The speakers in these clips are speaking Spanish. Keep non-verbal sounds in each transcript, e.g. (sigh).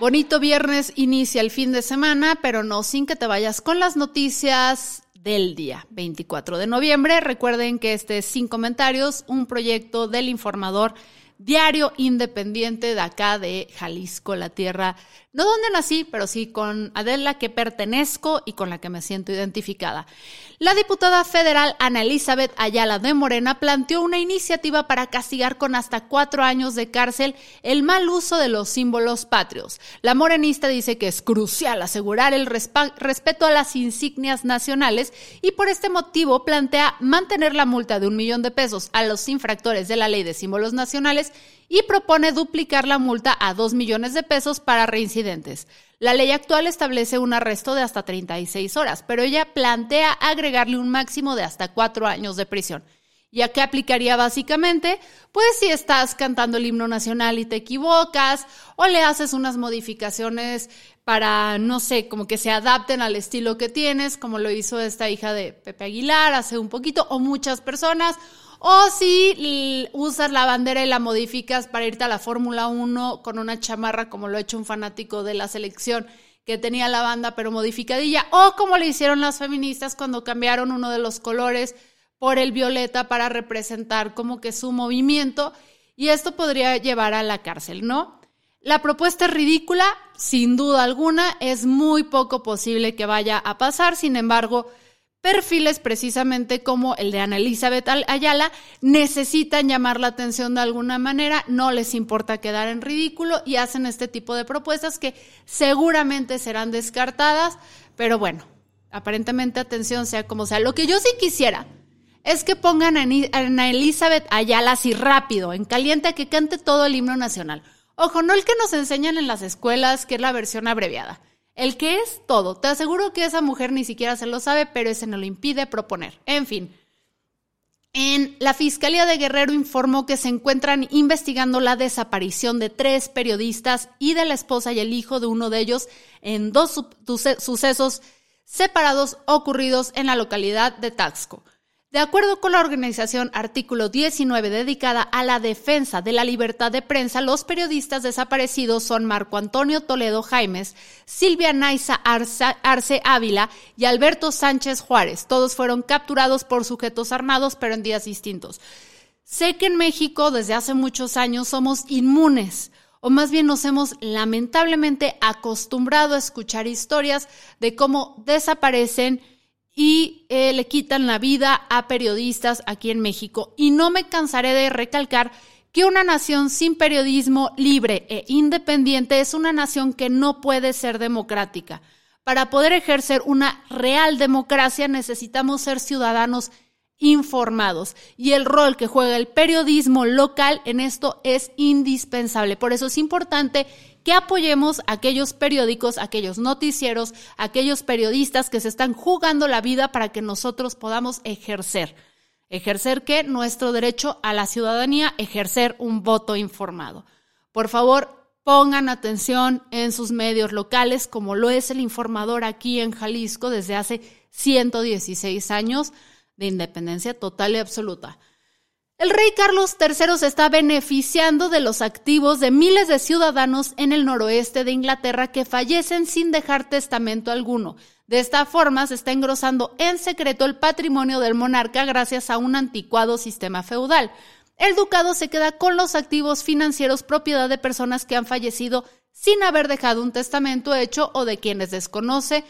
Bonito viernes inicia el fin de semana, pero no sin que te vayas con las noticias del día 24 de noviembre. Recuerden que este es Sin Comentarios, un proyecto del informador diario independiente de acá de Jalisco, la tierra, no donde nací, pero sí con Adela que pertenezco y con la que me siento identificada. La diputada federal Ana Elizabeth Ayala de Morena planteó una iniciativa para castigar con hasta cuatro años de cárcel el mal uso de los símbolos patrios. La morenista dice que es crucial asegurar el respeto a las insignias nacionales y por este motivo plantea mantener la multa de un millón de pesos a los infractores de la ley de símbolos nacionales y propone duplicar la multa a 2 millones de pesos para La ley actual establece un arresto de hasta 36 horas, pero ella plantea agregarle un máximo de hasta 4 años de prisión. ¿Y a qué aplicaría básicamente? Pues si estás cantando el himno nacional y te equivocas, o le haces unas modificaciones para, no sé, como que se adapten al estilo que tienes, como lo hizo esta hija de Pepe Aguilar hace un poquito, o muchas personas, o si usas la bandera y la modificas para irte a la Fórmula 1 con una chamarra como lo ha hecho un fanático de la selección que tenía la banda pero modificadilla, o como le hicieron las feministas cuando cambiaron uno de los colores por el violeta para representar como que su movimiento, y esto podría llevar a la cárcel, ¿no? La propuesta es ridícula, sin duda alguna, es muy poco posible que vaya a pasar, sin embargo, perfiles precisamente como el de Ana Elizabeth Ayala necesitan llamar la atención de alguna manera, no les importa quedar en ridículo y hacen este tipo de propuestas que seguramente serán descartadas, pero bueno, aparentemente atención sea como sea. Lo que yo sí quisiera es que pongan a Ana Elizabeth Ayala así rápido, en caliente, que cante todo el himno nacional. Ojo, no el que nos enseñan en las escuelas, que es la versión abreviada el que es todo. Te aseguro que esa mujer ni siquiera se lo sabe, pero ese no lo impide proponer. En fin. En la Fiscalía de Guerrero informó que se encuentran investigando la desaparición de tres periodistas y de la esposa y el hijo de uno de ellos en dos sucesos separados ocurridos en la localidad de Taxco. De acuerdo con la organización Artículo 19 dedicada a la defensa de la libertad de prensa, los periodistas desaparecidos son Marco Antonio Toledo Jaimes, Silvia Naiza Arce Ávila y Alberto Sánchez Juárez. Todos fueron capturados por sujetos armados, pero en días distintos. Sé que en México desde hace muchos años somos inmunes o más bien nos hemos lamentablemente acostumbrado a escuchar historias de cómo desaparecen y eh, le quitan la vida a periodistas aquí en México. Y no me cansaré de recalcar que una nación sin periodismo libre e independiente es una nación que no puede ser democrática. Para poder ejercer una real democracia necesitamos ser ciudadanos informados y el rol que juega el periodismo local en esto es indispensable. Por eso es importante que apoyemos a aquellos periódicos, aquellos noticieros, aquellos periodistas que se están jugando la vida para que nosotros podamos ejercer. ¿Ejercer qué? Nuestro derecho a la ciudadanía, ejercer un voto informado. Por favor, pongan atención en sus medios locales, como lo es el informador aquí en Jalisco desde hace 116 años de independencia total y absoluta. El rey Carlos III se está beneficiando de los activos de miles de ciudadanos en el noroeste de Inglaterra que fallecen sin dejar testamento alguno. De esta forma se está engrosando en secreto el patrimonio del monarca gracias a un anticuado sistema feudal. El ducado se queda con los activos financieros propiedad de personas que han fallecido sin haber dejado un testamento hecho o de quienes desconoce,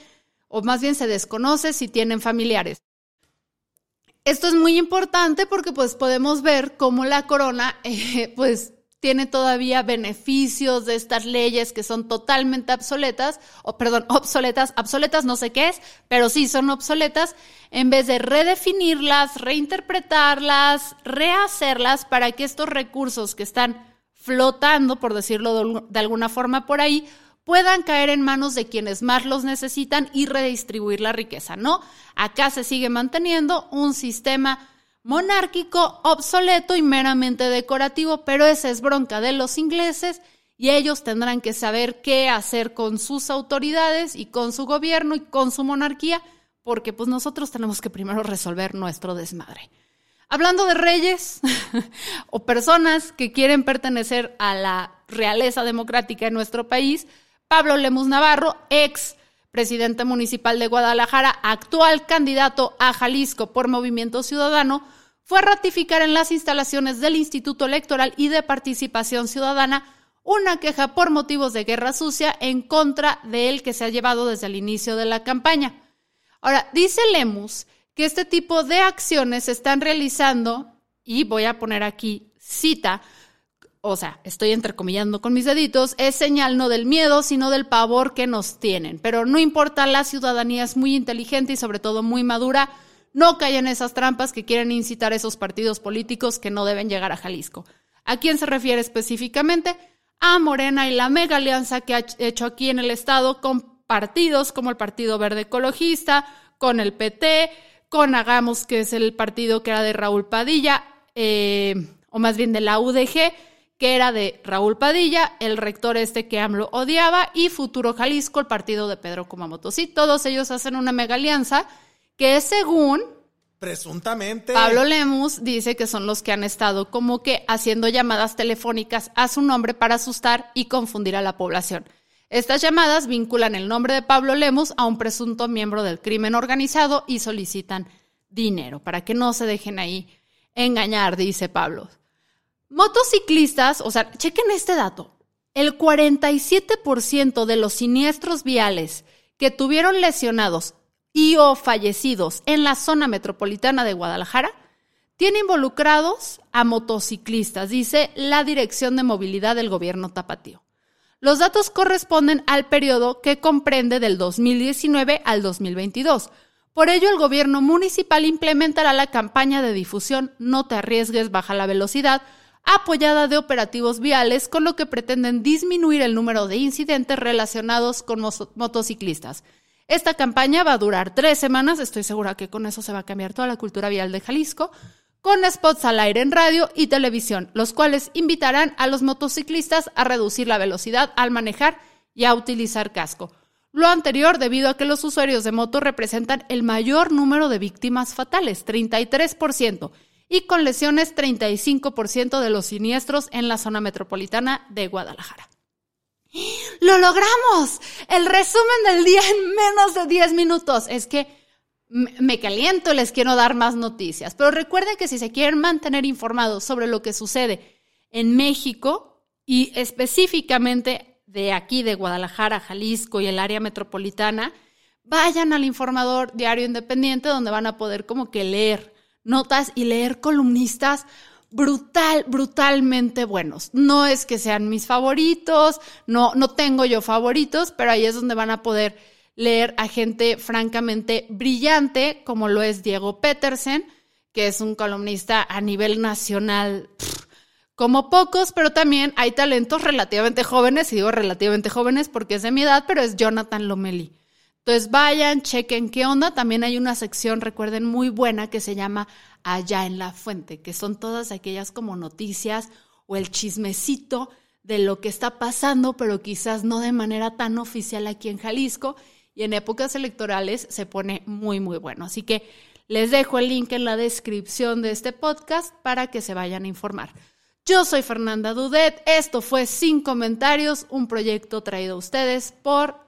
o más bien se desconoce si tienen familiares. Esto es muy importante porque pues podemos ver cómo la corona eh, pues tiene todavía beneficios de estas leyes que son totalmente obsoletas, o perdón, obsoletas, obsoletas no sé qué es, pero sí son obsoletas, en vez de redefinirlas, reinterpretarlas, rehacerlas para que estos recursos que están flotando, por decirlo de alguna forma por ahí, puedan caer en manos de quienes más los necesitan y redistribuir la riqueza, ¿no? Acá se sigue manteniendo un sistema monárquico, obsoleto y meramente decorativo, pero esa es bronca de los ingleses y ellos tendrán que saber qué hacer con sus autoridades y con su gobierno y con su monarquía, porque pues nosotros tenemos que primero resolver nuestro desmadre. Hablando de reyes (laughs) o personas que quieren pertenecer a la realeza democrática en nuestro país, Pablo Lemus Navarro, ex presidente municipal de Guadalajara, actual candidato a Jalisco por Movimiento Ciudadano, fue a ratificar en las instalaciones del Instituto Electoral y de Participación Ciudadana una queja por motivos de guerra sucia en contra de él que se ha llevado desde el inicio de la campaña. Ahora, dice Lemus que este tipo de acciones se están realizando, y voy a poner aquí cita, o sea, estoy entrecomillando con mis deditos, es señal no del miedo, sino del pavor que nos tienen. Pero no importa, la ciudadanía es muy inteligente y sobre todo muy madura no caen en esas trampas que quieren incitar a esos partidos políticos que no deben llegar a Jalisco. ¿A quién se refiere específicamente? A Morena y la mega alianza que ha hecho aquí en el Estado con partidos como el Partido Verde Ecologista, con el PT, con Hagamos, que es el partido que era de Raúl Padilla, eh, o más bien de la UDG, que era de Raúl Padilla, el rector este que AMLO odiaba, y Futuro Jalisco, el partido de Pedro Kumamoto. Sí, todos ellos hacen una mega alianza que según presuntamente Pablo Lemus dice que son los que han estado como que haciendo llamadas telefónicas a su nombre para asustar y confundir a la población. Estas llamadas vinculan el nombre de Pablo Lemus a un presunto miembro del crimen organizado y solicitan dinero para que no se dejen ahí engañar, dice Pablo. Motociclistas, o sea, chequen este dato. El 47% de los siniestros viales que tuvieron lesionados y o fallecidos en la zona metropolitana de Guadalajara tiene involucrados a motociclistas, dice la Dirección de Movilidad del Gobierno Tapatío. Los datos corresponden al periodo que comprende del 2019 al 2022. Por ello, el gobierno municipal implementará la campaña de difusión No te arriesgues, baja la velocidad, apoyada de operativos viales, con lo que pretenden disminuir el número de incidentes relacionados con motociclistas. Esta campaña va a durar tres semanas, estoy segura que con eso se va a cambiar toda la cultura vial de Jalisco, con spots al aire en radio y televisión, los cuales invitarán a los motociclistas a reducir la velocidad al manejar y a utilizar casco. Lo anterior debido a que los usuarios de moto representan el mayor número de víctimas fatales, 33%, y con lesiones 35% de los siniestros en la zona metropolitana de Guadalajara. ¡Lo logramos! El resumen del día en menos de 10 minutos. Es que me caliento, les quiero dar más noticias. Pero recuerden que si se quieren mantener informados sobre lo que sucede en México y específicamente de aquí, de Guadalajara, Jalisco y el área metropolitana, vayan al informador diario independiente donde van a poder como que leer notas y leer columnistas brutal, brutalmente buenos. No es que sean mis favoritos, no, no tengo yo favoritos, pero ahí es donde van a poder leer a gente francamente brillante, como lo es Diego Petersen, que es un columnista a nivel nacional como pocos, pero también hay talentos relativamente jóvenes, y digo relativamente jóvenes porque es de mi edad, pero es Jonathan Lomeli. Entonces vayan, chequen qué onda. También hay una sección, recuerden, muy buena que se llama Allá en la Fuente, que son todas aquellas como noticias o el chismecito de lo que está pasando, pero quizás no de manera tan oficial aquí en Jalisco. Y en épocas electorales se pone muy, muy bueno. Así que les dejo el link en la descripción de este podcast para que se vayan a informar. Yo soy Fernanda Dudet. Esto fue Sin Comentarios, un proyecto traído a ustedes por